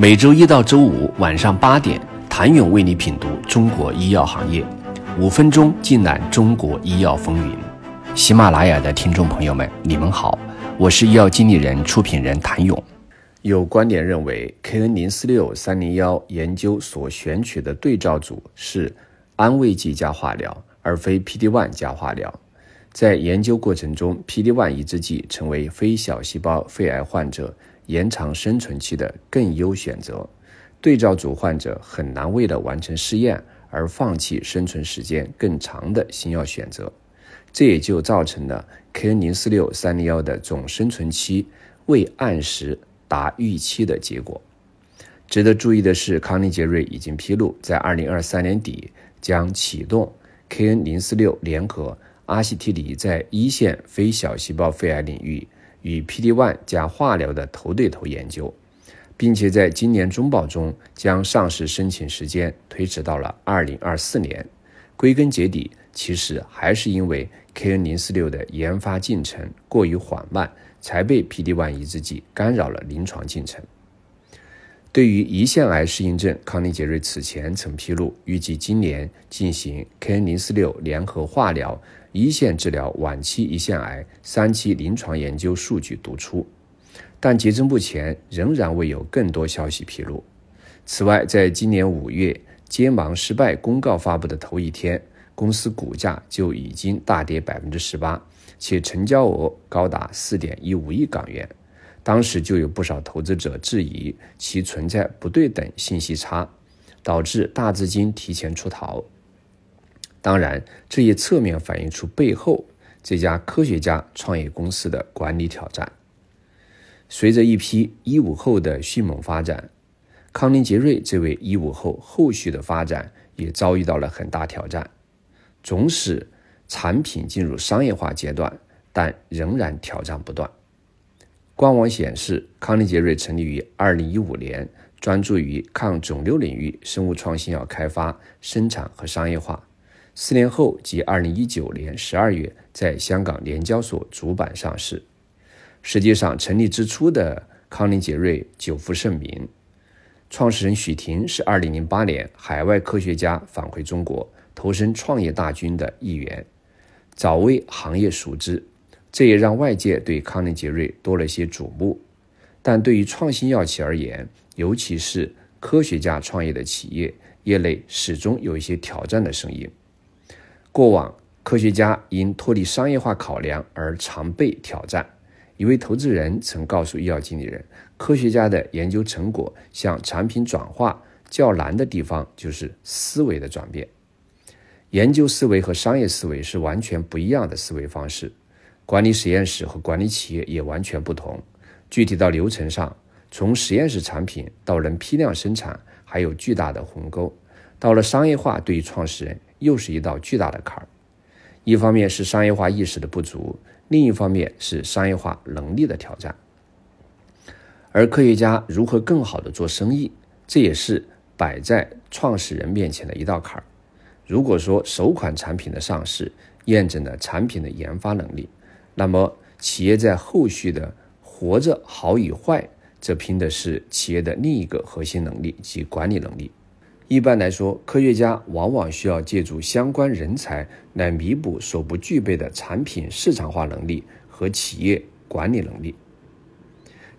每周一到周五晚上八点，谭勇为你品读中国医药行业，五分钟尽览中国医药风云。喜马拉雅的听众朋友们，你们好，我是医药经理人、出品人谭勇。有观点认为，KN 零四六三零幺研究所选取的对照组是安慰剂加化疗，而非 PD-1 加化疗。在研究过程中，PD-1 抑制剂成为非小细胞肺癌患者。延长生存期的更优选择，对照组患者很难为了完成试验而放弃生存时间更长的新药选择，这也就造成了 KN 零四六三零幺的总生存期未按时达预期的结果。值得注意的是，康宁杰瑞已经披露，在二零二三年底将启动 KN 零四六联合阿西替尼在一线非小细胞肺癌领域。与 PD-1 加化疗的头对头研究，并且在今年中报中将上市申请时间推迟到了2024年。归根结底，其实还是因为 KN046 的研发进程过于缓慢，才被 PD-1 抑制剂干扰了临床进程。对于胰腺癌适应症，康宁杰瑞此前曾披露，预计今年进行 KN046 联合化疗。一线治疗晚期胰腺癌三期临床研究数据读出，但截至目前仍然未有更多消息披露。此外，在今年五月揭盲失败公告发布的头一天，公司股价就已经大跌百分之十八，且成交额高达四点一五亿港元。当时就有不少投资者质疑其存在不对等信息差，导致大资金提前出逃。当然，这也侧面反映出背后这家科学家创业公司的管理挑战。随着一批一五后的迅猛发展，康宁杰瑞这位一五后后续的发展也遭遇到了很大挑战。总使产品进入商业化阶段，但仍然挑战不断。官网显示，康宁杰瑞成立于二零一五年，专注于抗肿瘤领域生物创新药开发、生产和商业化。四年后，即二零一九年十二月，在香港联交所主板上市。实际上，成立之初的康宁杰瑞久负盛名。创始人许霆是二零零八年海外科学家返回中国，投身创业大军的一员，早为行业熟知。这也让外界对康宁杰瑞多了些瞩目。但对于创新药企而言，尤其是科学家创业的企业，业内始终有一些挑战的声音。过往科学家因脱离商业化考量而常被挑战。一位投资人曾告诉医药经理人，科学家的研究成果向产品转化较难的地方就是思维的转变。研究思维和商业思维是完全不一样的思维方式，管理实验室和管理企业也完全不同。具体到流程上，从实验室产品到能批量生产，还有巨大的鸿沟。到了商业化，对于创始人。又是一道巨大的坎儿，一方面是商业化意识的不足，另一方面是商业化能力的挑战。而科学家如何更好的做生意，这也是摆在创始人面前的一道坎儿。如果说首款产品的上市验证了产品的研发能力，那么企业在后续的活着好与坏，则拼的是企业的另一个核心能力及管理能力。一般来说，科学家往往需要借助相关人才来弥补所不具备的产品市场化能力和企业管理能力。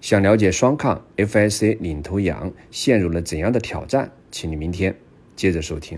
想了解双抗 FSA 领头羊陷入了怎样的挑战，请你明天接着收听。